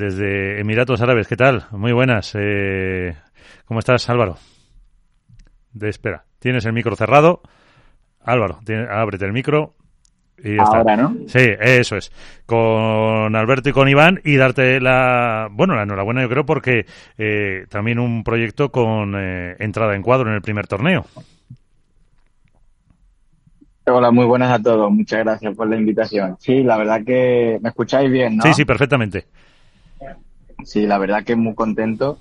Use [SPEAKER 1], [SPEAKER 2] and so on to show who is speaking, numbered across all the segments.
[SPEAKER 1] desde Emiratos Árabes. ¿Qué tal? Muy buenas. Eh, ¿Cómo estás, Álvaro? De espera. Tienes el micro cerrado. Álvaro, tiene, ábrete el micro. Y ya
[SPEAKER 2] Ahora,
[SPEAKER 1] está.
[SPEAKER 2] ¿no?
[SPEAKER 1] Sí, eso es. Con Alberto y con Iván y darte la, bueno, la enhorabuena yo creo porque eh, también un proyecto con eh, entrada en cuadro en el primer torneo.
[SPEAKER 2] Hola, muy buenas a todos. Muchas gracias por la invitación. Sí, la verdad que me escucháis bien, ¿no?
[SPEAKER 1] Sí, sí, perfectamente.
[SPEAKER 2] Sí, la verdad que muy contento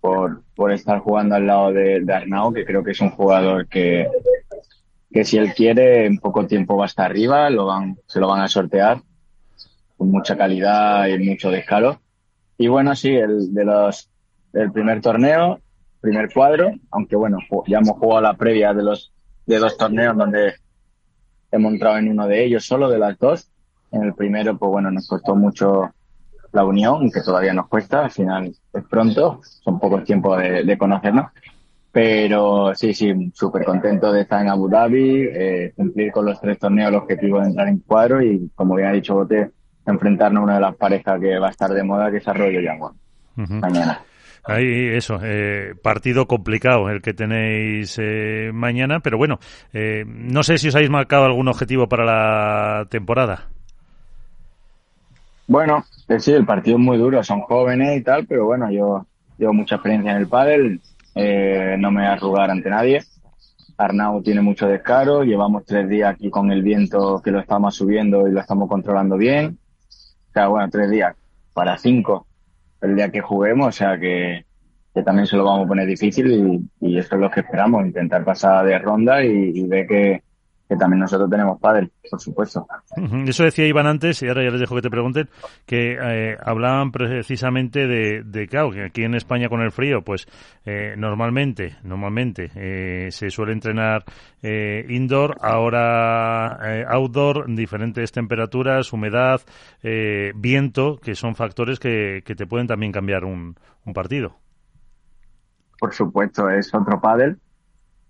[SPEAKER 2] por, por estar jugando al lado de, de Arnau, que creo que es un jugador que, que si él quiere en poco tiempo va a estar arriba, lo van, se lo van a sortear con mucha calidad y mucho descaro. Y bueno, sí, el de los el primer torneo, primer cuadro, aunque bueno, ya hemos jugado la previa de los de dos torneos donde hemos entrado en uno de ellos solo de las dos. En el primero, pues bueno, nos costó mucho la unión, que todavía nos cuesta, al final es pronto, son pocos tiempos de, de conocernos. Pero sí, sí, súper contento de estar en Abu Dhabi, eh, cumplir con los tres torneos el objetivo de entrar en cuadro y, como bien ha dicho Bote, enfrentarnos a una de las parejas que va a estar de moda, que es Arroyo y Agua,
[SPEAKER 1] Ujú.
[SPEAKER 2] mañana.
[SPEAKER 1] Ahí, eso, eh, partido complicado el que tenéis eh, mañana, pero bueno, eh, no sé si os habéis marcado algún objetivo para la temporada.
[SPEAKER 2] Bueno, eh, sí, el partido es muy duro, son jóvenes y tal, pero bueno, yo llevo mucha experiencia en el pádel, eh, no me voy a arrugar ante nadie. Arnau tiene mucho descaro, llevamos tres días aquí con el viento que lo estamos subiendo y lo estamos controlando bien. O sea, bueno, tres días para cinco el día que juguemos, o sea que, que también se lo vamos a poner difícil y, y eso es lo que esperamos, intentar pasar de ronda y, y ver que, que también nosotros tenemos pádel, por supuesto.
[SPEAKER 1] Eso decía Iván antes, y ahora ya les dejo que te pregunten, que eh, hablaban precisamente de, de, claro, que aquí en España con el frío, pues eh, normalmente, normalmente eh, se suele entrenar eh, indoor, ahora outdoor, diferentes temperaturas, humedad, eh, viento, que son factores que, que te pueden también cambiar un, un partido.
[SPEAKER 2] por supuesto, es otro pádel.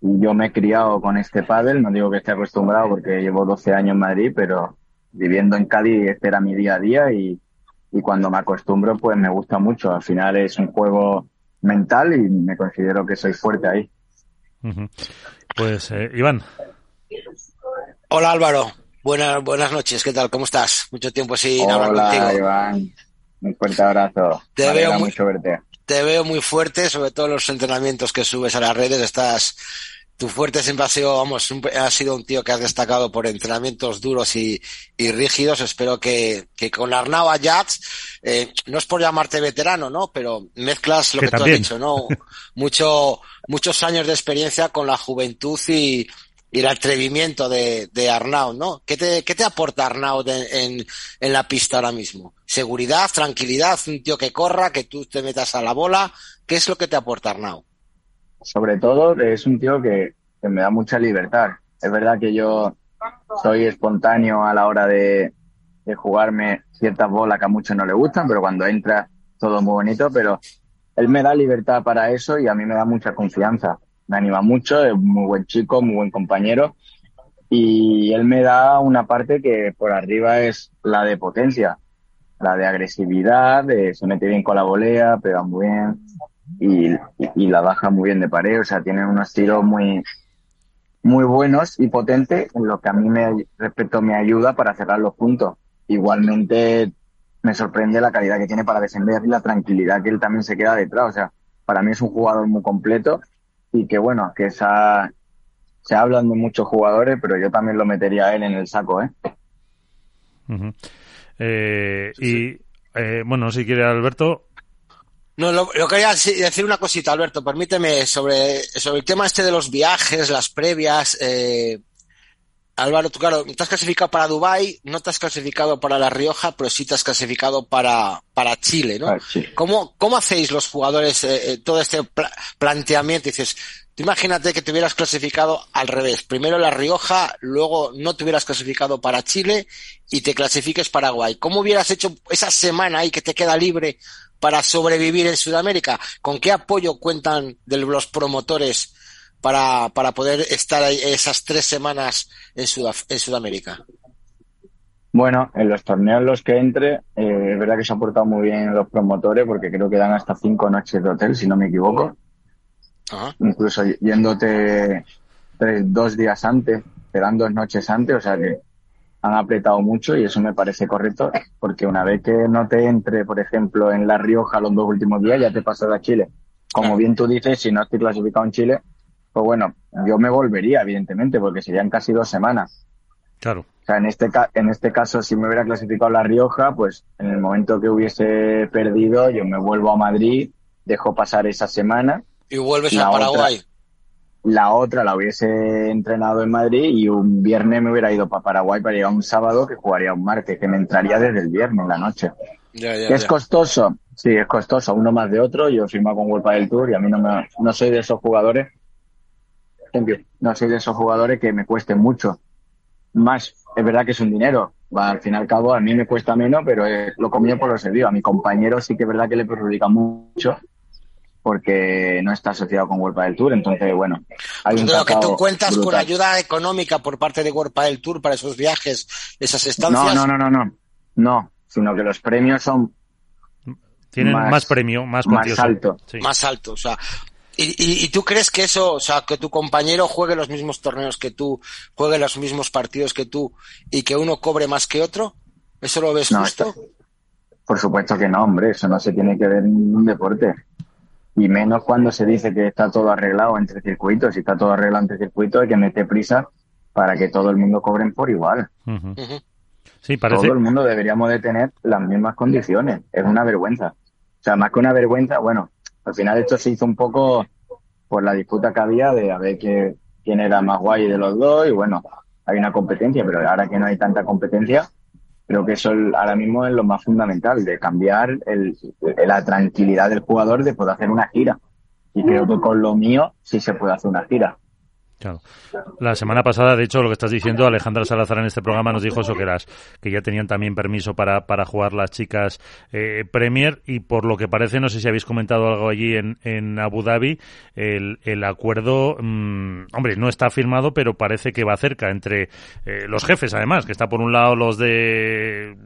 [SPEAKER 2] Y yo me he criado con este pádel, no digo que esté acostumbrado porque llevo 12 años en Madrid, pero viviendo en Cádiz este era mi día a día y, y cuando me acostumbro pues me gusta mucho. Al final es un juego mental y me considero que soy fuerte ahí.
[SPEAKER 1] Pues, eh, Iván,
[SPEAKER 3] Hola Álvaro, buenas, buenas noches, ¿qué tal? ¿Cómo estás? Mucho tiempo sin hablar
[SPEAKER 2] Hola,
[SPEAKER 3] contigo.
[SPEAKER 2] Iván. Un fuerte abrazo.
[SPEAKER 3] Te
[SPEAKER 2] me alegra
[SPEAKER 3] veo muy-
[SPEAKER 2] mucho verte.
[SPEAKER 3] Te veo muy fuerte, sobre todo en los entrenamientos que subes a las redes, estás... Tu fuerte siempre ha sido, vamos, ha sido un tío que has destacado por entrenamientos duros y, y rígidos. Espero que, que con la Arnau Ayats, eh, no es por llamarte veterano, ¿no? Pero mezclas lo
[SPEAKER 1] Que
[SPEAKER 3] que, tú has dicho, ¿no? Mucho, muchos años de experiencia con la juventud y, y el atrevimiento de, de Arnau, ¿no? ¿Qué te, qué te aporta Arnau de- en, en la pista ahora mismo? Seguridad, tranquilidad, un tío que corra, que tú te metas a la bola. ¿Qué es lo que te aporta Arnau?
[SPEAKER 2] sobre todo es un tío que, me da mucha libertad. Es verdad que yo soy espontáneo a la hora de, de jugarme ciertas bolas que a muchos no le gustan, pero cuando entra todo muy bonito, pero él me da libertad para eso y a mí me da mucha confianza. Me anima mucho, es muy buen chico, muy buen compañero y él me da una parte que por arriba es la de potencia, la de agresividad, de se mete bien con la volea, pega muy bien y, la baja muy bien de pared, o sea, tiene unos tiros muy muy buenos y potentes en lo que a mí me respecto me ayuda para cerrar los puntos. Igualmente me sorprende la calidad que tiene para defender y la tranquilidad que él también se queda detrás, o sea, para mí es un jugador muy completo y que bueno, que esa se hablan de muchos jugadores, pero yo también lo metería a él en el saco, ¿eh?
[SPEAKER 1] Eh, y eh, bueno, si quiere Alberto,
[SPEAKER 3] No, lo, lo quería deci- decir una cosita, Alberto, permíteme, sobre, sobre el tema este de los viajes, las previas. Eh, Álvaro, tú claro, te has clasificado para Dubai, no te has clasificado para La Rioja, pero sí te has clasificado para, para Chile, ¿no?
[SPEAKER 2] Ah, sí.
[SPEAKER 3] ¿Cómo, ¿Cómo hacéis los jugadores eh, eh, todo este pla- planteamiento? Dices, imagínate que te hubieras clasificado al revés. Primero La Rioja, luego no te hubieras clasificado para Chile y te clasifiques Paraguay. ¿Cómo hubieras hecho esa semana ahí que te queda libre para sobrevivir en Sudamérica? ¿Con qué apoyo cuentan de los promotores para, para poder estar ahí esas tres semanas en Sudamérica?
[SPEAKER 2] Bueno, en los torneos en los que entre, eh, es verdad que se han portado muy bien los promotores porque creo que dan hasta cinco noches de hotel, si no me equivoco. Incluso yéndote dos días antes, te dan dos noches antes, o sea que han apretado mucho y eso me parece correcto porque una vez que no te entre, por ejemplo, en La Rioja los dos últimos días, ya te pasas a Chile. Como bien tú dices, si no estoy clasificado en Chile, pues bueno, yo me volvería, evidentemente, porque serían casi dos semanas.
[SPEAKER 1] Claro.
[SPEAKER 2] O sea, en este, en este caso, si me hubiera clasificado La Rioja, pues en el momento que hubiese perdido, yo me vuelvo a Madrid, dejo pasar esa semana.
[SPEAKER 3] Y vuelves a Paraguay.
[SPEAKER 2] la otra la hubiese entrenado en Madrid y un viernes me hubiera ido para Paraguay para llegar un sábado que jugaría un martes, que me entraría desde el viernes en la noche. ¿Es costoso? Sí, es costoso, uno más de otro. Yo firmo con World del Tour y a mí no, me, no soy de esos jugadores. No soy de esos jugadores que me cueste mucho. Más, es verdad que es un dinero. Al fin y al cabo, a mí me cuesta menos, pero eh, lo comí por lo servido. A mi compañero sí que es verdad que le perjudica mucho porque no está asociado con World del Tour. Entonces, bueno,
[SPEAKER 3] hay un que tú cuentas con ayuda económica por parte de World del Tour para esos viajes, esas estancias.
[SPEAKER 2] No, no, no, no, no. No, sino que los premios son
[SPEAKER 1] tienen más, premio, más
[SPEAKER 2] Más alto.
[SPEAKER 3] Más alto, o sea. ¿y, y, tú crees que eso, o sea, que tu compañero juegue los mismos torneos que tú, juegue los mismos partidos que tú y que uno cobre más que otro? ¿Eso lo ves justo?
[SPEAKER 2] por supuesto que no, hombre, eso no se tiene que ver en ningún deporte. Y menos cuando se dice que está todo arreglado entre circuitos. Si está todo arreglado entre circuitos, hay que meter prisa para que todo el mundo cobren por igual.
[SPEAKER 1] Sí, parece...
[SPEAKER 2] Todo el mundo deberíamos de tener las mismas condiciones. Es una vergüenza. O sea, más que una vergüenza, bueno, al final esto se hizo un poco por la disputa que había de a ver quién era más guay de los dos y bueno, hay una competencia, pero ahora que no hay tanta competencia, creo que eso ahora mismo es lo más fundamental, de cambiar el, la tranquilidad del jugador de poder hacer una gira. Y creo que con lo mío sí se puede hacer una gira.
[SPEAKER 1] Claro. La semana pasada, de hecho, lo que estás diciendo, Alejandra Salazar en este programa nos dijo eso, que ya tenían también permiso para, para jugar las chicas eh, Premier y por lo que parece, no sé si habéis comentado algo allí en, en Abu Dhabi, el, el acuerdo, mm, hombre, no está firmado, pero parece que va cerca entre eh, los jefes, además, que está por un lado los de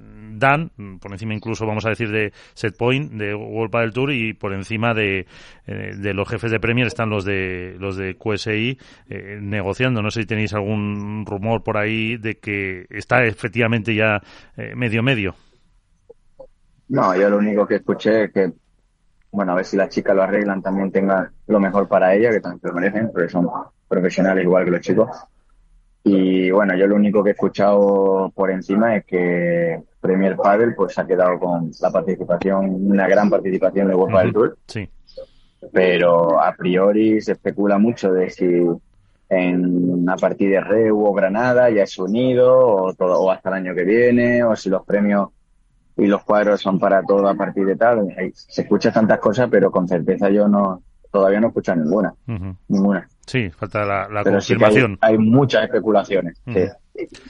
[SPEAKER 1] Dan, por encima incluso vamos a decir de Setpoint, de World del Tour y por encima de, eh, los jefes de Premier están los de los de QSI eh, negociando. No sé si tenéis algún rumor por ahí de que está efectivamente ya eh, medio medio.
[SPEAKER 2] No, yo lo único que escuché es que, bueno, a ver si las chicas lo arreglan, también tengan lo mejor para ella, que también lo merecen, porque son profesionales igual que los chicos. Y bueno, yo lo único que he escuchado por encima es que Premier Padel pues ha quedado con la participación, una gran participación de World del Tour.
[SPEAKER 1] Sí.
[SPEAKER 2] Pero a priori se especula mucho de si en a partir de Reu o Granada ya es unido o, todo, o hasta el año que viene o si los premios y los cuadros son para todo a partir de tal. Se escucha tantas cosas, pero con certeza yo no todavía no he escuchado ninguna. Ninguna.
[SPEAKER 1] Sí, falta la, confirmación.
[SPEAKER 2] hay, muchas especulaciones.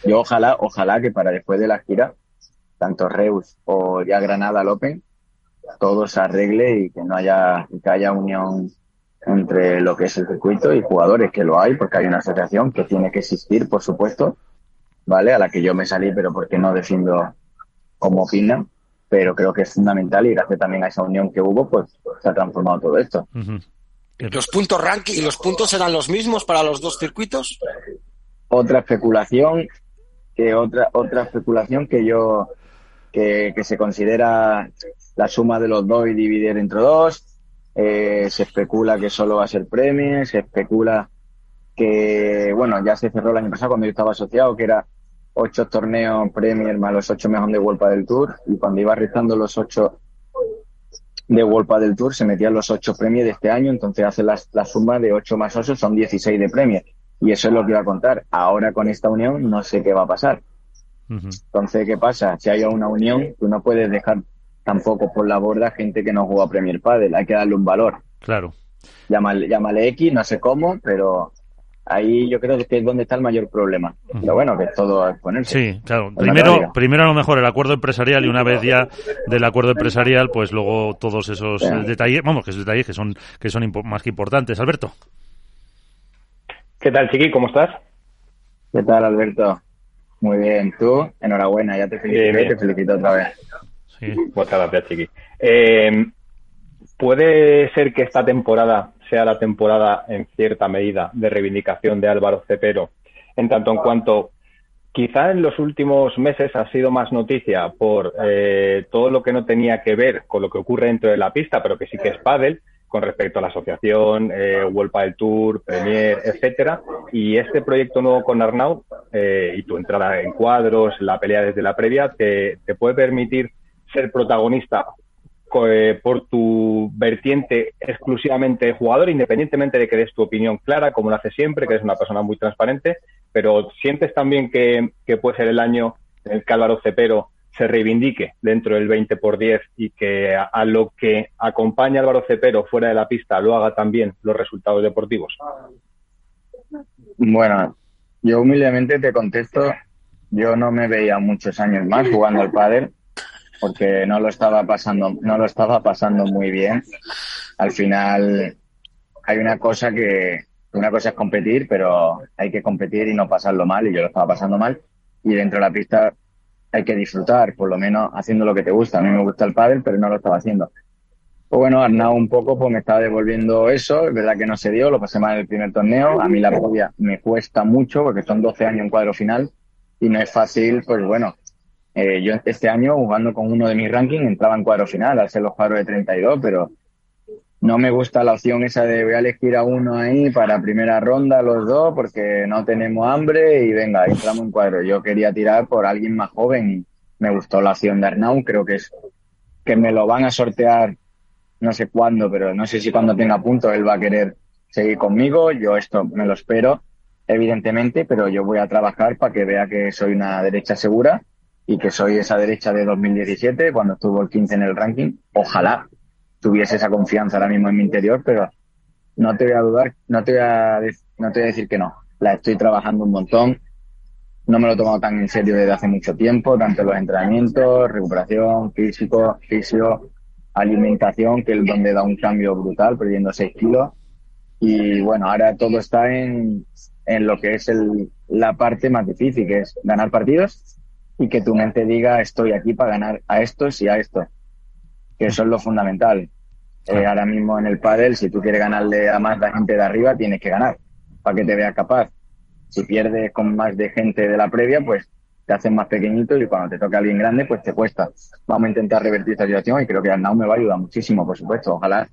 [SPEAKER 2] Yo ojalá, ojalá que para después de la gira, tanto Reus o ya Granada López, todo se arregle y que no haya, que haya unión entre lo que es el circuito y jugadores, que lo hay, porque hay una asociación que tiene que existir, por supuesto, ¿vale? A la que yo me salí, pero porque no defiendo como opina, pero creo que es fundamental y gracias también a esa unión que hubo, pues se ha transformado todo esto.
[SPEAKER 3] ¿Los puntos ranking y los puntos serán los mismos para los dos circuitos?
[SPEAKER 2] Otra especulación, que otra, otra especulación que yo, que, se considera la suma de los dos y dividir entre dos. Eh, se especula que solo va a ser premio, se especula que, bueno, ya se cerró el año pasado cuando yo estaba asociado, que era ocho torneos Premier más los ocho mejores de World del Tour, y cuando iba restando los ocho de World del Tour se metían los ocho premios de este año, entonces hace la, suma de ocho más ocho son 16 de premios. Y eso es lo que iba a contar. Ahora con esta unión no sé qué va a pasar. Entonces, ¿qué pasa? Si hay una unión, tú no puedes dejar tampoco por la borda gente que no juega Premier Padel. Hay que darle un valor.
[SPEAKER 1] Claro.
[SPEAKER 2] Llámale, llámale X, no sé cómo, pero ahí yo creo que es donde está el mayor problema. Pero bueno, que todo es ponerse.
[SPEAKER 1] Sí, claro. Primero, primero a lo mejor el acuerdo empresarial y una vez ya del acuerdo empresarial, pues luego todos esos detalles, vamos, que esos detalles que son que son más que importantes. Alberto.
[SPEAKER 4] ¿Qué tal, Chiqui? ¿Cómo estás?
[SPEAKER 2] ¿Qué tal, Alberto? Muy bien, tú, enhorabuena, ya te felicito, te felicito otra vez.
[SPEAKER 4] Sí. Muchas gracias, Chiqui. Eh, ¿Puede ser que esta temporada sea la temporada, en cierta medida, de reivindicación de Álvaro Cepero, en tanto en cuanto quizá en los últimos meses ha sido más noticia por eh, todo lo que no tenía que ver con lo que ocurre dentro de la pista, pero que sí que es pádel, con respecto a la asociación, eh, World Tour, Premier, etcétera, y este proyecto nuevo con Arnau eh, y tu entrada en cuadros, la pelea desde la previa, te, te puede permitir ser protagonista eh, por tu vertiente exclusivamente de jugador, independientemente de que des tu opinión clara, como lo haces siempre, que eres una persona muy transparente, pero sientes también que, puede ser el año en el que Álvaro Cepero se reivindique dentro del 20 por 10 y que a, lo que acompaña Álvaro Cepero fuera de la pista lo haga también los resultados deportivos?
[SPEAKER 2] Bueno, yo humildemente te contesto, yo no me veía muchos años más jugando al pádel porque no lo estaba pasando, no lo estaba pasando muy bien. Al final hay una cosa que una cosa es competir, pero hay que competir y no pasarlo mal, y yo lo estaba pasando mal. Y dentro de la pista hay que disfrutar, por lo menos haciendo lo que te gusta. A mí me gusta el pádel, pero no lo estaba haciendo. Pues bueno, Arnau un poco pues me estaba devolviendo eso, es verdad que no se dio, lo pasé mal en el primer torneo, a mí la propia me cuesta mucho porque son 12 años en cuadro final y no es fácil, pues bueno, eh, yo este año, jugando con uno de mis rankings, entraba en cuadro final, al ser los cuadros de 32, pero no me gusta la opción esa de voy a elegir a uno ahí para primera ronda, los dos, porque no tenemos hambre y venga, entramos en cuadro. Yo quería tirar por alguien más joven y me gustó la opción de Arnau, creo que es que me lo van a sortear no sé cuándo, pero no sé si cuando tenga punto él va a querer seguir conmigo, yo esto me lo espero, evidentemente, pero yo voy a trabajar para que vea que soy una derecha segura y que soy esa derecha de 2017 cuando estuvo el 15 en el ranking. Ojalá tuviese esa confianza ahora mismo en mi interior, pero no te voy a dudar, no te voy a, no te voy a decir que no. La estoy trabajando un montón. No me lo he tomado tan en serio desde hace mucho tiempo, tanto los entrenamientos, recuperación, físico, fisio, alimentación, que es donde da un cambio brutal, perdiendo 6 kilos. Y bueno, ahora todo está en, en lo que es el, la parte más difícil, que es ganar partidos y que tu mente diga estoy aquí para ganar a estos y a estos, que eso es lo fundamental. Eh, ahora mismo en el pádel, si tú quieres ganarle a más la gente de arriba, tienes que ganar para que te veas capaz. Si pierdes con más de gente de la previa, pues te hacen más pequeñito y cuando te toca alguien grande, pues te cuesta. Vamos a intentar revertir esta situación y creo que Arnau me va a ayudar muchísimo, por supuesto. Ojalá,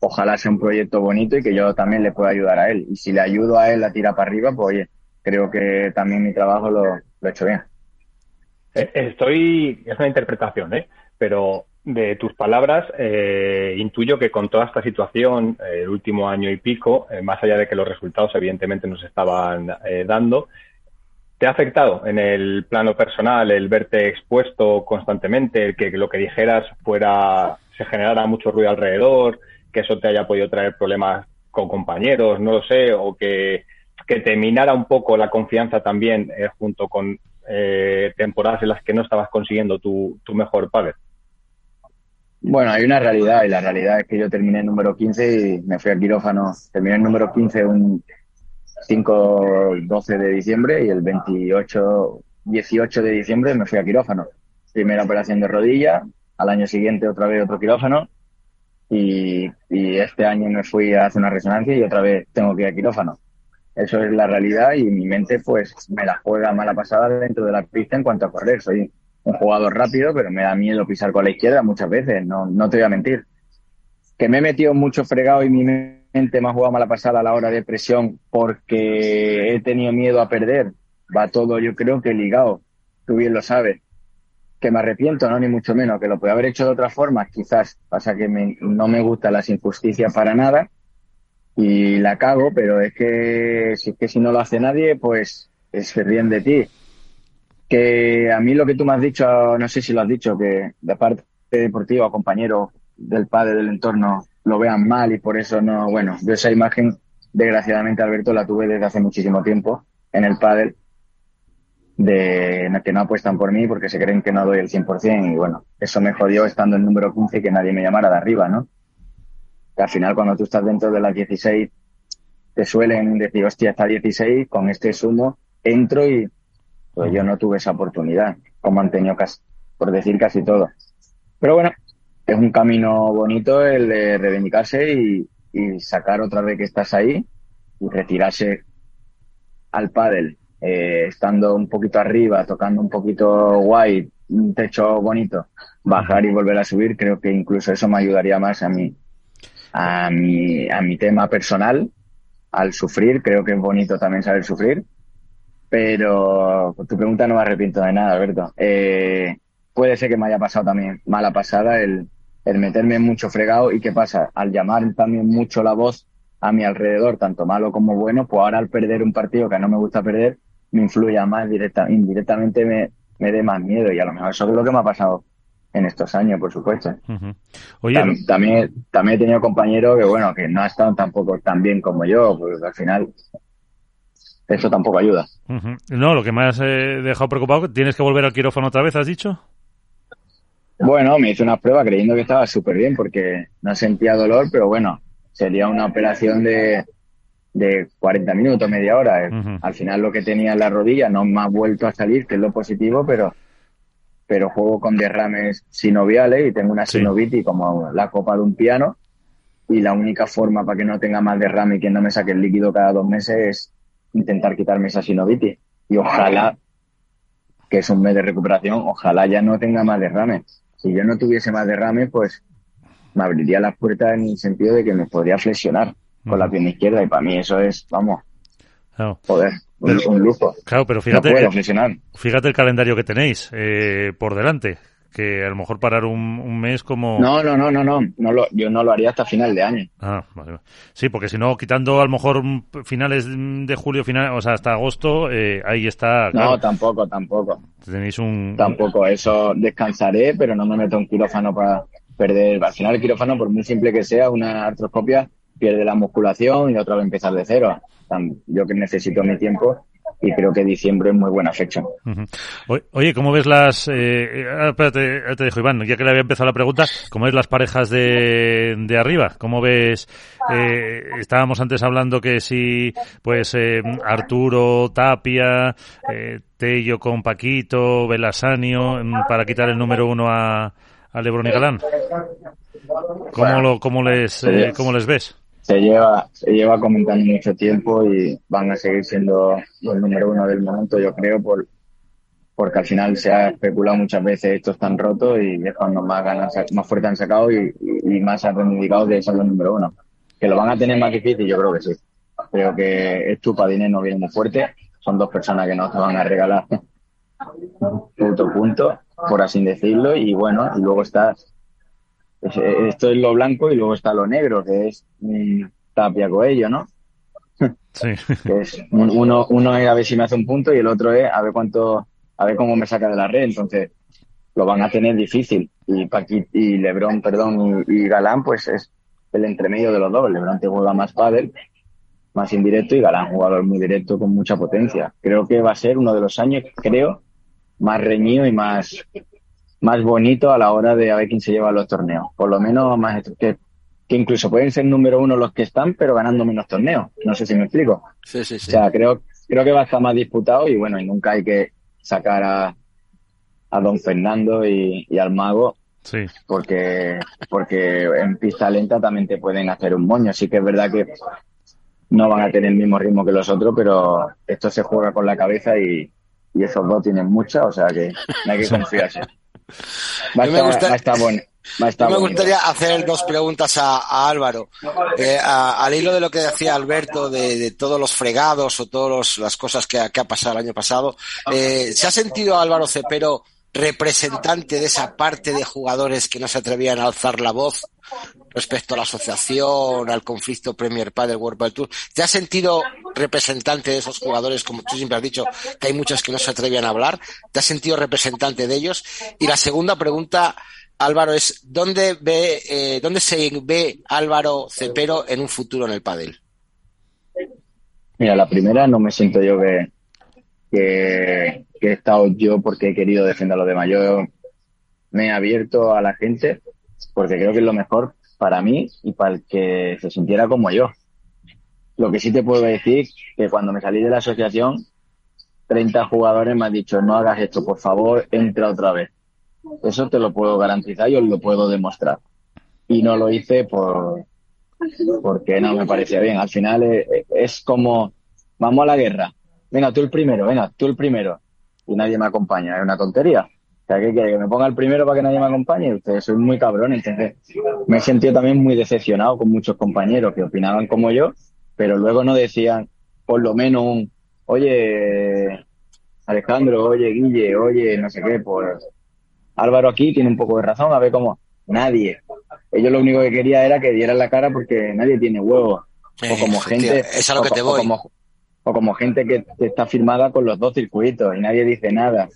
[SPEAKER 2] ojalá sea un proyecto bonito y que yo también le pueda ayudar a él. Y si le ayudo a él a tirar para arriba, pues oye, creo que también mi trabajo lo, lo he hecho bien.
[SPEAKER 4] Eh, estoy, es una interpretación, ¿eh? pero de tus palabras eh, intuyo que con toda esta situación, eh, el último año y pico, más allá de que los resultados evidentemente nos estaban dando, ¿te ha afectado en el plano personal el verte expuesto constantemente, el que lo que dijeras fuera, se generara mucho ruido alrededor, que eso te haya podido traer problemas con compañeros, no lo sé, o que, que te minara un poco la confianza también junto con eh, temporadas en las que no estabas consiguiendo tu, mejor padre?
[SPEAKER 2] Bueno, hay una realidad y la realidad es que yo terminé en número 15 y me fui al quirófano. Terminé en número 15 un 5-12 de diciembre y el 28, 18 de diciembre me fui a quirófano. Primera operación de rodilla, al año siguiente otra vez otro quirófano y, y este año me fui a hacer una resonancia y otra vez tengo que ir a quirófano. Eso es la realidad y mi mente pues me la juega mala pasada dentro de la pista en cuanto a correr. Soy un jugador rápido, pero me da miedo pisar con la izquierda muchas veces, no, no te voy a mentir. Que me he metido mucho fregado y mi mente me ha jugado mala pasada a la hora de presión porque he tenido miedo a perder. Va todo, yo creo que ligado. Tú bien lo sabes. Que me arrepiento, no, ni mucho menos. Que lo puedo haber hecho de otra forma, quizás. Pasa que no me gustan las injusticias para nada y la cago, pero es que es que si no lo hace nadie, pues se ríen de ti. Que a mí lo que tú me has dicho, no sé si lo has dicho, que de parte deportiva, compañeros del padre del entorno lo vean mal y por eso no, bueno, yo esa imagen, desgraciadamente Alberto, la tuve desde hace muchísimo tiempo en el pádel de que no apuestan por mí porque se creen que no doy el 100% y bueno, eso me jodió estando en número 15 y que nadie me llamara de arriba, ¿no? que al final cuando tú estás dentro de las 16 te suelen decir, hostia, está 16, con este sumo entro y, Pues yo no tuve esa oportunidad, como han tenido casi, por decir casi todo. Pero bueno, es un camino bonito el de reivindicarse y, y sacar otra vez que estás ahí y retirarse al pádel, eh, estando un poquito arriba, tocando un poquito guay, un techo bonito, bajar y volver a subir, creo que incluso eso me ayudaría más a mí, a mi, a mi tema personal, al sufrir, creo que es bonito también saber sufrir, pero tu pregunta no me arrepiento de nada, Alberto. Eh, puede ser que me haya pasado también mala pasada el, el meterme mucho fregado y qué pasa, al llamar también mucho la voz a mi alrededor, tanto malo como bueno, pues ahora al perder un partido que no me gusta perder, me influye más directa, indirectamente me, me dé más miedo y a lo mejor eso es lo que me ha pasado en estos años, por supuesto. Oye, también, también he tenido compañeros que, bueno, que no ha estado tampoco tan bien como yo, pues al final eso tampoco ayuda.
[SPEAKER 1] No, lo que me has eh, dejado preocupado, ¿tienes que volver al quirófano otra vez, has dicho?
[SPEAKER 2] Bueno, me hice una prueba creyendo que estaba súper bien porque no sentía dolor, pero bueno, sería una operación de, de 40 minutos, media hora. Al final lo que tenía en la rodilla no me ha vuelto a salir, que es lo positivo, pero pero juego con derrames sinoviales y tengo una sinovitis como la copa de un piano y la única forma para que no tenga más derrame y que no me saque el líquido cada dos meses es intentar quitarme esa sinovitis. Y ojalá, que es un mes de recuperación, ojalá ya no tenga más derrame. Si yo no tuviese más derrame, pues me abriría las puertas en el sentido de que me podría flexionar con la pierna izquierda y para mí eso es, vamos, joder, un, lujo.
[SPEAKER 1] Claro, pero fíjate, fíjate el calendario que tenéis eh, por delante, que a lo mejor parar un, mes como...
[SPEAKER 2] No, no, no, no, no, no lo, yo no lo haría hasta final de año.
[SPEAKER 1] Ah, vale. Sí, porque si no, quitando a lo mejor finales de julio, final, o sea, hasta agosto, eh, ahí está...
[SPEAKER 2] No, tampoco, tampoco.
[SPEAKER 1] Tenéis un...
[SPEAKER 2] Tampoco, eso descansaré, pero no me meto un quirófano para perder... Al final el quirófano, por muy simple que sea, una artroscopia pierde la musculación y otra vez empezar de cero. Yo que necesito mi tiempo y creo que diciembre es muy buena fecha.
[SPEAKER 1] Oye, ¿cómo ves las... Eh, eh espérate, te dejo Iván, ya que le había empezado la pregunta, ¿cómo ves las parejas de, de arriba? ¿Cómo ves... Eh, estábamos antes hablando que si, pues, eh, Arturo, Tapia, eh, Tello con Paquito, Belasanio, mm, para quitar el número uno a, a Lebron y Galán. ¿Cómo, lo, cómo, les, ¿Cómo les ves?
[SPEAKER 2] Se lleva, se lleva comentando mucho tiempo y van a seguir siendo los número uno del momento, yo creo, por, porque al final se ha especulado muchas veces estos están rotos y es cuando más ganas, más fuerte han sacado y, más han reivindicado de ser los número uno. Que lo van a tener más difícil, yo creo que sí. Creo que Estupadines no viene muy fuerte, son dos personas que no se van a regalar punto punto, por así decirlo, y bueno, y luego está esto es lo blanco y luego está lo negro, que es Tapia Coello, ¿no?
[SPEAKER 1] Sí.
[SPEAKER 2] es uno, uno es a ver si me hace un punto y el otro es a ver cuánto, a ver cómo me saca de la red. Entonces, lo van a tener difícil. Y Paqui, y Lebron, perdón, y, Galán, pues es el entremedio de los dos. Lebron te juega más pádel, más indirecto, y Galán jugador muy directo con mucha potencia. Creo que va a ser uno de los años, creo, más reñido y más más bonito a la hora de a ver quién se lleva los torneos. Por lo menos más que, que incluso pueden ser número uno los que están, pero ganando menos torneos. No sé si me explico.
[SPEAKER 3] Sí, sí, sí.
[SPEAKER 2] O sea, creo, creo que va a estar más disputado y bueno, y nunca hay que sacar a, a don Fernando y, y al mago.
[SPEAKER 1] Sí.
[SPEAKER 2] Porque, porque en pista lenta también te pueden hacer un moño. Sí que es verdad que no van a tener el mismo ritmo que los otros, pero esto se juega con la cabeza y, y esos dos tienen mucha, o sea que no hay que confiarse me,
[SPEAKER 3] gustaría hacer dos preguntas a, Álvaro. Eh, al hilo de lo que decía Alberto de, todos los fregados o todas las cosas que, ha pasado el año pasado, eh, ¿se ha sentido Álvaro Cepero representante de esa parte de jugadores que no se atrevían a alzar la voz respecto a la asociación, al conflicto Premier Padel World Padel Tour. ¿Te has sentido representante de esos jugadores, como tú siempre has dicho, que hay muchos que no se atrevían a hablar? ¿Te has sentido representante de ellos? Y la segunda pregunta, Álvaro, es ¿dónde ve, eh, dónde se ve Álvaro Cepero en un futuro en el pádel?
[SPEAKER 2] Mira, la primera no me siento yo que, que, he estado yo porque he querido defender a los demás. Yo me he abierto a la gente porque creo que es lo mejor para mí y para el que se sintiera como yo. Lo que sí te puedo decir que cuando me salí de la asociación 30 jugadores me han dicho, no hagas esto, por favor, entra otra vez. Eso te lo puedo garantizar y os lo puedo demostrar. Y no lo hice por porque no me parecía bien. Al final es, es como, vamos a la guerra. Venga, tú el primero, venga, tú el primero. Y nadie me acompaña. Es una tontería. O sea, ¿qué quiere? ¿Que me ponga el primero para que nadie me acompañe? Ustedes soy muy cabrón. Entonces, me he sentido también muy decepcionado con muchos compañeros que opinaban como yo, pero luego no decían, por lo menos un, oye, Alejandro, oye, Guille, oye, no sé qué, pues Álvaro aquí tiene un poco de razón, a ver cómo. Nadie. Ellos lo único que quería era que dieran la cara porque nadie tiene huevos. O como gente.
[SPEAKER 3] Es a lo que te voy.
[SPEAKER 2] O como, o como gente que está firmada con los dos circuitos y nadie dice nada.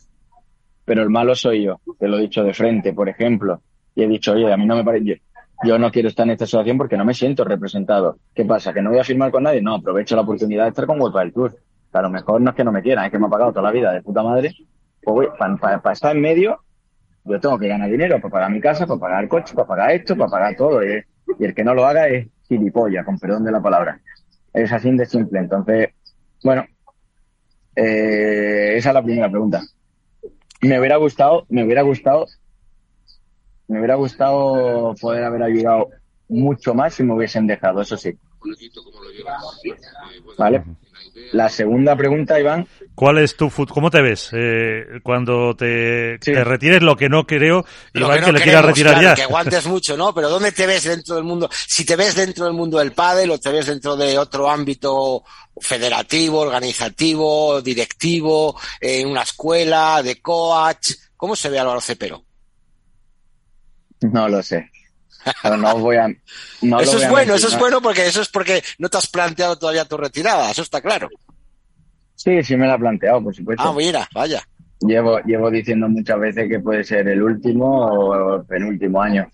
[SPEAKER 2] Pero el malo soy yo, te lo he dicho de frente, por ejemplo. Y he dicho, oye, a mí no me parece. Yo, no quiero estar en esta situación porque no me siento representado. ¿Qué pasa? ¿Que no voy a firmar con nadie? No, aprovecho la oportunidad de estar con World del Tour. A lo mejor no es que no me quieran, es que me ha pagado toda la vida de puta madre. Pues para estar en medio, yo tengo que ganar dinero para pagar mi casa, para pagar el coche, para pagar esto, para pagar todo. Y, y el que no lo haga es gilipollas, con perdón de la palabra. Es así de simple. Entonces, bueno, eh, esa es la primera pregunta. Me hubiera gustado, me hubiera gustado, me hubiera gustado poder haber ayudado mucho más si me hubiesen dejado, eso sí. Vale. La segunda pregunta, Iván.
[SPEAKER 1] ¿Cuál es tu fut ¿Cómo te ves eh, cuando te,
[SPEAKER 2] Sí.
[SPEAKER 1] te retires? Lo que no creo,
[SPEAKER 3] Lo
[SPEAKER 1] Iván,
[SPEAKER 3] que
[SPEAKER 1] le quiera
[SPEAKER 3] queremos,
[SPEAKER 1] retirar
[SPEAKER 3] claro,
[SPEAKER 1] ya.
[SPEAKER 3] Que aguantes mucho, ¿no? Pero ¿dónde te ves dentro del mundo? Si te ves dentro del mundo del pádel o te ves dentro de otro ámbito federativo, organizativo, directivo, en una escuela, de coach, ¿cómo se ve Álvaro Cepero?
[SPEAKER 2] No lo sé. Pero no voy a. No lo
[SPEAKER 3] eso
[SPEAKER 2] voy
[SPEAKER 3] es
[SPEAKER 2] a
[SPEAKER 3] bueno, eso es
[SPEAKER 2] ¿no?
[SPEAKER 3] bueno porque eso es porque no te has planteado todavía tu retirada, eso está claro.
[SPEAKER 2] Sí, sí me lo he planteado, por supuesto.
[SPEAKER 3] Ah, mira, vaya.
[SPEAKER 2] Llevo, llevo diciendo muchas veces que puede ser el último o el penúltimo año.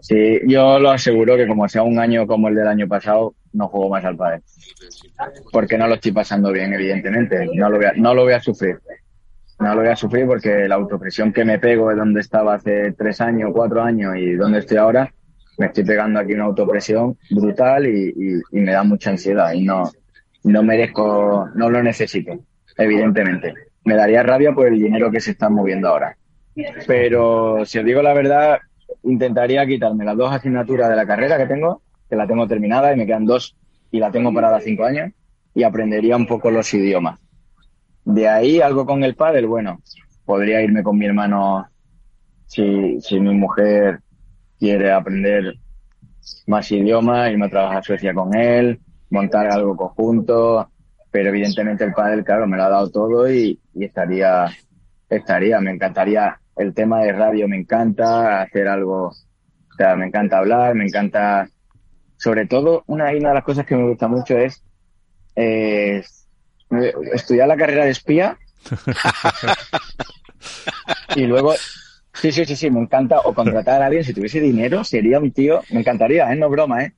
[SPEAKER 2] Sí, yo lo aseguro que como sea un año como el del año pasado, no juego más al pádel. Porque no lo estoy pasando bien, evidentemente. No lo voy a, no lo voy a sufrir. No lo voy a sufrir porque la autopresión que me pego de donde estaba hace tres años, cuatro años y donde estoy ahora, me estoy pegando aquí una autopresión brutal y, me da mucha ansiedad y no, no merezco, no lo necesito, evidentemente. Me daría rabia por el dinero que se está moviendo ahora. Pero si os digo la verdad, intentaría quitarme las dos asignaturas de la carrera que tengo, que la tengo terminada y me quedan dos y la tengo parada cinco años, y aprendería un poco los idiomas. De ahí algo con el pádel, bueno, podría irme con mi hermano si, si mi mujer quiere aprender más idiomas, irme a trabajar a Suecia con él, montar algo conjunto, pero evidentemente el pádel, claro, me lo ha dado todo y, y estaría, estaría, me encantaría, el tema de radio me encanta, hacer algo, o sea, me encanta hablar, me encanta, sobre todo, una, una de las cosas que me gusta mucho es eh, estudiar la carrera de espía y luego Sí, sí, sí, sí, me encanta. O contratar a alguien, si tuviese dinero, sería un tío, me encantaría, ¿eh? No broma, ¿eh?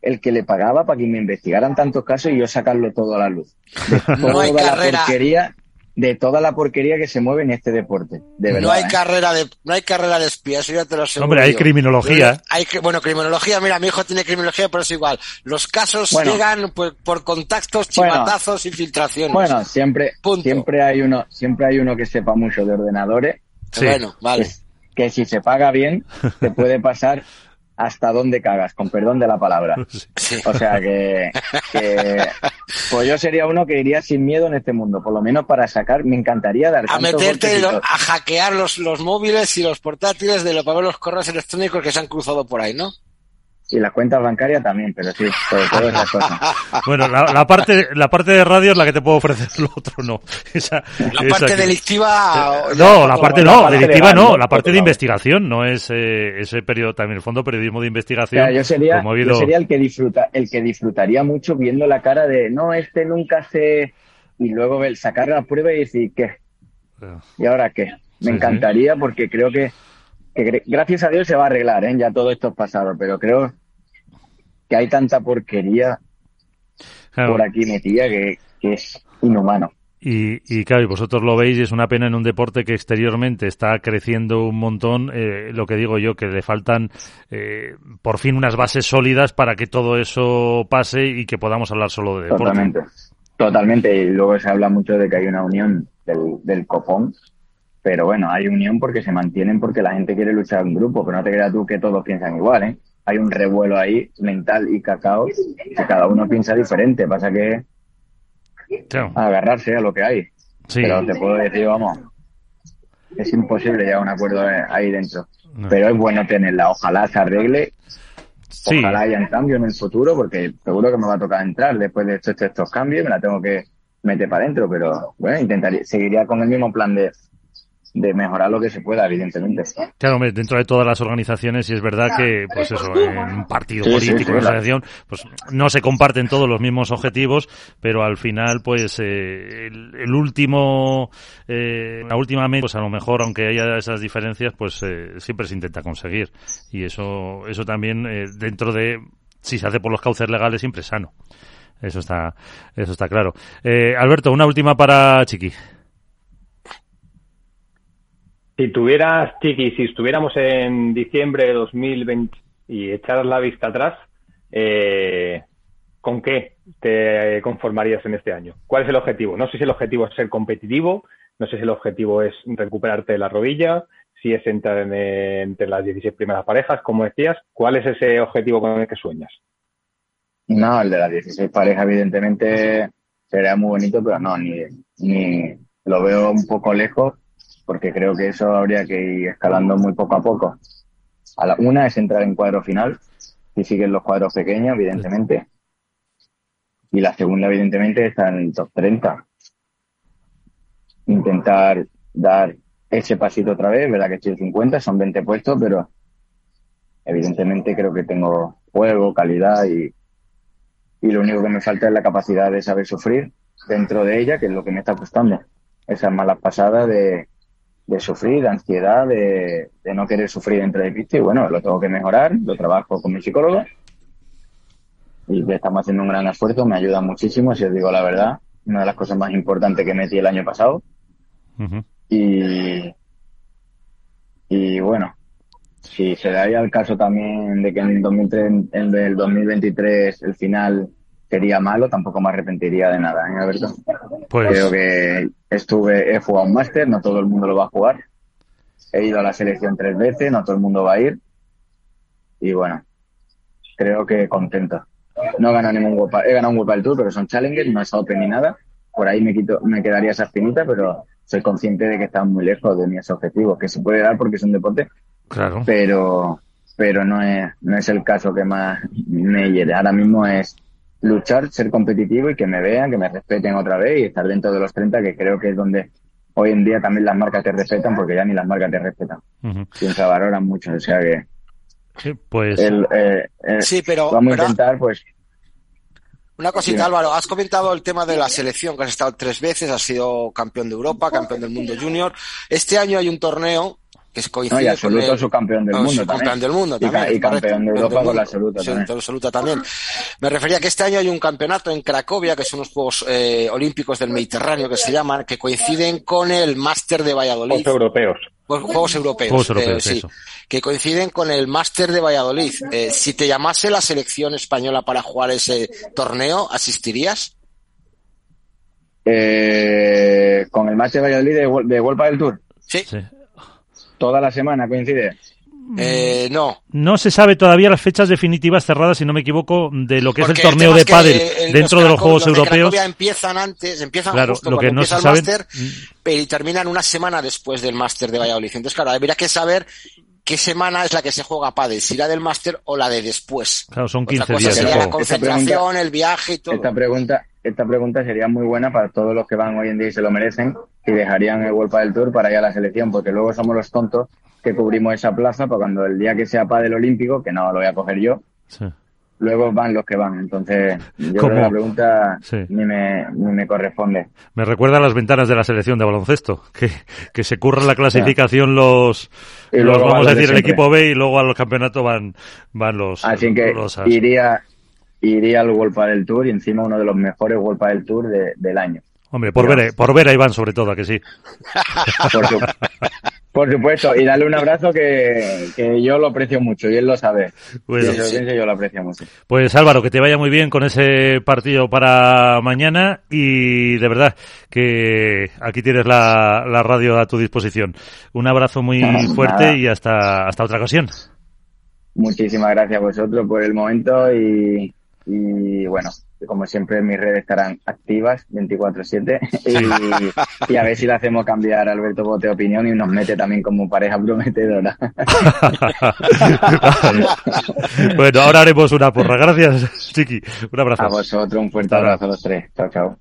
[SPEAKER 2] El que le pagaba para que me investigaran tantos casos y yo sacarlo todo a la luz. De
[SPEAKER 3] No hay
[SPEAKER 2] toda la
[SPEAKER 3] carrera.
[SPEAKER 2] porquería, de toda la porquería que se mueve en este deporte. De verdad.
[SPEAKER 3] no hay
[SPEAKER 2] ¿eh?
[SPEAKER 3] carrera de no hay carrera de espía, eso ya te lo aseguro.
[SPEAKER 1] Hombre, hay
[SPEAKER 3] yo.
[SPEAKER 1] criminología.
[SPEAKER 3] Hay que, bueno, criminología, mira, mi hijo tiene criminología, pero es igual. Los casos
[SPEAKER 2] Bueno.
[SPEAKER 3] llegan por, por contactos,
[SPEAKER 2] Bueno.
[SPEAKER 3] chivatazos, infiltraciones.
[SPEAKER 2] Bueno, siempre,
[SPEAKER 3] Punto.
[SPEAKER 2] siempre hay uno, siempre hay uno que sepa mucho de ordenadores.
[SPEAKER 1] Sí.
[SPEAKER 3] Bueno, vale.
[SPEAKER 2] que, que si se paga bien, te puede pasar hasta donde cagas, con perdón de la palabra.
[SPEAKER 3] Sí.
[SPEAKER 2] O sea que, que- pues yo sería uno que iría sin miedo en este mundo, por lo menos para sacar, me encantaría dar
[SPEAKER 3] A meterte, lo- a hackear los, los móviles y los portátiles de lo para ver los correos electrónicos que se han cruzado por ahí, ¿no?
[SPEAKER 2] Y las cuentas bancarias también, pero sí, sobre todo esas cosas.
[SPEAKER 1] Bueno, la, la parte la parte de radio es la que te puedo ofrecer, lo otro no. Esa,
[SPEAKER 3] La
[SPEAKER 1] esa
[SPEAKER 3] parte
[SPEAKER 1] que-
[SPEAKER 3] delictiva.
[SPEAKER 1] Eh, No, la parte
[SPEAKER 2] la
[SPEAKER 1] no,
[SPEAKER 2] parte
[SPEAKER 1] delictiva
[SPEAKER 2] legal,
[SPEAKER 1] no, la parte de investigación, no es eh, ese periodo, también el fondo periodismo de
[SPEAKER 2] O
[SPEAKER 1] investigación.
[SPEAKER 2] sea, yo sería,
[SPEAKER 1] como ha
[SPEAKER 2] yo
[SPEAKER 1] habido-
[SPEAKER 2] sería el que disfruta, el que disfrutaría mucho viendo la cara de no, este nunca se y luego ver- sacar la prueba y decir ¿qué? ¿Y ahora qué? Me
[SPEAKER 1] Sí,
[SPEAKER 2] encantaría porque creo que, que gracias a Dios se va a arreglar, ¿eh? ya todo esto es pasado, pero creo que hay tanta porquería
[SPEAKER 1] Claro,
[SPEAKER 2] por aquí metida que, que es inhumano.
[SPEAKER 1] Y, y claro, y vosotros lo veis y es una pena en un deporte que exteriormente está creciendo un montón. eh, lo que digo yo, que le faltan eh, por fin unas bases sólidas para que todo eso pase y que podamos hablar solo de deporte.
[SPEAKER 2] Totalmente. Totalmente, y luego se habla mucho de que hay una unión del, del copón, pero bueno, hay unión porque se mantienen porque la gente quiere luchar en grupo, pero no te creas tú que todos piensan igual, ¿eh? Hay un revuelo ahí mental y cacao que cada uno piensa diferente, pasa que agarrarse a lo que hay.
[SPEAKER 1] Sí.
[SPEAKER 2] Pero te puedo decir, vamos, es imposible llegar a un acuerdo ahí dentro.
[SPEAKER 1] No.
[SPEAKER 2] Pero es bueno tenerla, ojalá se arregle,
[SPEAKER 1] Sí.
[SPEAKER 2] ojalá haya cambio en el futuro, porque seguro que me va a tocar entrar después de estos, estos cambios, me la tengo que meter para adentro, pero bueno, intentaría, seguiría con el mismo plan de, de mejorar lo que se pueda, evidentemente.
[SPEAKER 1] Claro, hombre, dentro de todas las organizaciones, y es verdad que, pues eso, en un partido
[SPEAKER 2] Sí, sí,
[SPEAKER 1] político,
[SPEAKER 2] sí,
[SPEAKER 1] una
[SPEAKER 2] claro.
[SPEAKER 1] asociación, pues no se comparten todos los mismos objetivos, pero al final, pues, eh, el, el último, eh, la última meta, pues a lo mejor, aunque haya esas diferencias, pues eh, siempre se intenta conseguir. Y eso, eso también, eh, dentro de, si se hace por los cauces legales, siempre es sano. Eso está, eso está claro. Eh, Alberto, una última para Chiqui.
[SPEAKER 4] Si tuvieras, Chiqui, si estuviéramos en diciembre de 2020 y echaras la vista atrás, eh, ¿con qué te conformarías en este año? ¿Cuál es el objetivo? No sé si el objetivo es ser competitivo, no sé si el objetivo es recuperarte de la rodilla, si es entrar en, entre las 16 primeras parejas, como decías. ¿Cuál es ese objetivo con el que sueñas?
[SPEAKER 2] No, el de las 16 parejas, evidentemente, sería muy bonito, pero no, ni, ni lo veo un poco lejos, porque creo que eso habría que ir escalando muy poco a poco. La, una es entrar en cuadro final, si siguen los cuadros pequeños, evidentemente. Y la segunda, evidentemente, está en el top 30. Intentar dar ese pasito otra vez, verdad que estoy en 50, son 20 puestos, pero evidentemente creo que tengo juego, calidad y, y lo único que me falta es la capacidad de saber sufrir dentro de ella, que es lo que me está costando. Esas malas pasadas de, de sufrir, de ansiedad, de, de, no querer sufrir dentro de y bueno, lo tengo que mejorar, lo trabajo con mi psicólogo. Y estamos haciendo un gran esfuerzo, me ayuda muchísimo, si os digo la verdad, una de las cosas más importantes que metí el año pasado.
[SPEAKER 1] Uh -huh.
[SPEAKER 2] y, y bueno, si se daría el caso también de que en el, 2003, en el 2023 el final sería malo, tampoco me arrepentiría de nada, ¿eh, Alberto?
[SPEAKER 1] Pues...
[SPEAKER 2] Creo que estuve, he jugado un máster, no todo el mundo lo va a jugar. He ido a la selección tres veces, no todo el mundo va a ir. Y bueno, creo que contento. No he ganado ningún World he ganado un World del Tour, pero son Challengers, no es Open ni nada. Por ahí me quito, me quedaría esa espinita, pero soy consciente de que están muy lejos de mis objetivos, que se puede dar porque es un deporte,
[SPEAKER 1] claro.
[SPEAKER 2] pero, pero no es, no es el caso que más me hiere. Ahora mismo es luchar, ser competitivo y que me vean, que me respeten otra vez y estar dentro de los 30, que creo que es donde hoy en día también las marcas te respetan, porque ya ni las marcas te respetan. Uh -huh. Piensa, valoran mucho, o sea que.
[SPEAKER 1] Sí, pues.
[SPEAKER 2] El, eh, eh,
[SPEAKER 3] sí, pero.
[SPEAKER 2] Vamos a intentar, pues.
[SPEAKER 3] Una cosita, Álvaro, has comentado el tema de la selección, que has estado tres veces, has sido campeón de Europa, campeón del mundo junior. Este año hay un torneo que coincide
[SPEAKER 2] no, y absoluto
[SPEAKER 3] el...
[SPEAKER 2] subcampeón del
[SPEAKER 3] no,
[SPEAKER 2] mundo
[SPEAKER 3] subcampeón
[SPEAKER 2] también.
[SPEAKER 3] del mundo también.
[SPEAKER 2] Y, y campeón de Europa con la absoluta
[SPEAKER 3] sí,
[SPEAKER 2] también.
[SPEAKER 3] absoluta también. Me refería que este año hay un campeonato en Cracovia, que son los Juegos eh, Olímpicos del Mediterráneo, que se llaman, que coinciden con el Máster de Valladolid.
[SPEAKER 4] Juegos europeos.
[SPEAKER 3] Juegos Europeos.
[SPEAKER 1] Juegos europeos
[SPEAKER 3] eh, sí, que coinciden con el Máster de Valladolid. Eh, si te llamase la selección española para jugar ese torneo, ¿asistirías?
[SPEAKER 2] Eh, con el Máster de Valladolid de, de Vuelta del Tour.
[SPEAKER 3] Sí.
[SPEAKER 1] sí.
[SPEAKER 2] Toda la semana coincide.
[SPEAKER 3] Eh, no.
[SPEAKER 1] No se sabe todavía las fechas definitivas cerradas, si no me equivoco, de lo que
[SPEAKER 3] Porque
[SPEAKER 1] es el torneo de pádel
[SPEAKER 3] el,
[SPEAKER 1] dentro
[SPEAKER 3] los
[SPEAKER 1] de los Juegos
[SPEAKER 3] los
[SPEAKER 1] Europeos.
[SPEAKER 3] De empiezan antes, empiezan
[SPEAKER 1] claro,
[SPEAKER 3] justo
[SPEAKER 1] lo que
[SPEAKER 3] cuando
[SPEAKER 1] no
[SPEAKER 3] empieza
[SPEAKER 1] se
[SPEAKER 3] el máster y terminan una semana después del máster de Valladolid. Entonces, claro, habría que saber qué semana es la que se juega pádel, si la del máster o la de después.
[SPEAKER 1] Claro, son 15
[SPEAKER 3] Otra cosa
[SPEAKER 1] días
[SPEAKER 3] sería la concentración,
[SPEAKER 2] pregunta,
[SPEAKER 3] el viaje y todo.
[SPEAKER 2] Esta pregunta, esta pregunta sería muy buena para todos los que van hoy en día y se lo merecen y dejarían el World del Tour para ir a la selección, porque luego somos los tontos que cubrimos esa plaza para cuando el día que sea pádel olímpico, que no lo voy a coger yo,
[SPEAKER 1] sí.
[SPEAKER 2] luego van los que van. Entonces, yo
[SPEAKER 1] ¿Cómo?
[SPEAKER 2] creo que la pregunta
[SPEAKER 1] Sí.
[SPEAKER 2] ni, me, ni me corresponde.
[SPEAKER 1] Me recuerda a las ventanas de la selección de baloncesto, que, que se curran la clasificación los,
[SPEAKER 2] Y
[SPEAKER 1] los vamos a
[SPEAKER 2] los de
[SPEAKER 1] decir, el equipo B y luego al campeonato van, van los,
[SPEAKER 2] Así que
[SPEAKER 1] los
[SPEAKER 2] iría, iría al World del Tour y encima uno de los mejores World del Tour de- del año.
[SPEAKER 1] Hombre, por ver, por ver a Iván sobre todo, ¿a que sí.
[SPEAKER 2] Por, su- Por supuesto, y darle un abrazo que, que yo lo aprecio mucho y él lo sabe.
[SPEAKER 1] Bueno,
[SPEAKER 2] y
[SPEAKER 1] sí.
[SPEAKER 2] yo lo aprecio mucho.
[SPEAKER 1] Pues Álvaro, que te vaya muy bien con ese partido para mañana y de verdad que aquí tienes la, la radio a tu disposición. Un abrazo muy fuerte
[SPEAKER 2] Nada.
[SPEAKER 1] y hasta, hasta otra ocasión.
[SPEAKER 2] Muchísimas gracias a vosotros por el momento y, y bueno, como siempre mis redes estarán activas 24/7 y, y a ver si le hacemos cambiar a Alberto Bote de opinión y nos mete también como pareja prometedora.
[SPEAKER 1] bueno, ahora haremos una porra. Gracias, Chiqui. Un abrazo.
[SPEAKER 2] A vosotros un fuerte abrazo a los tres. Chao, chao.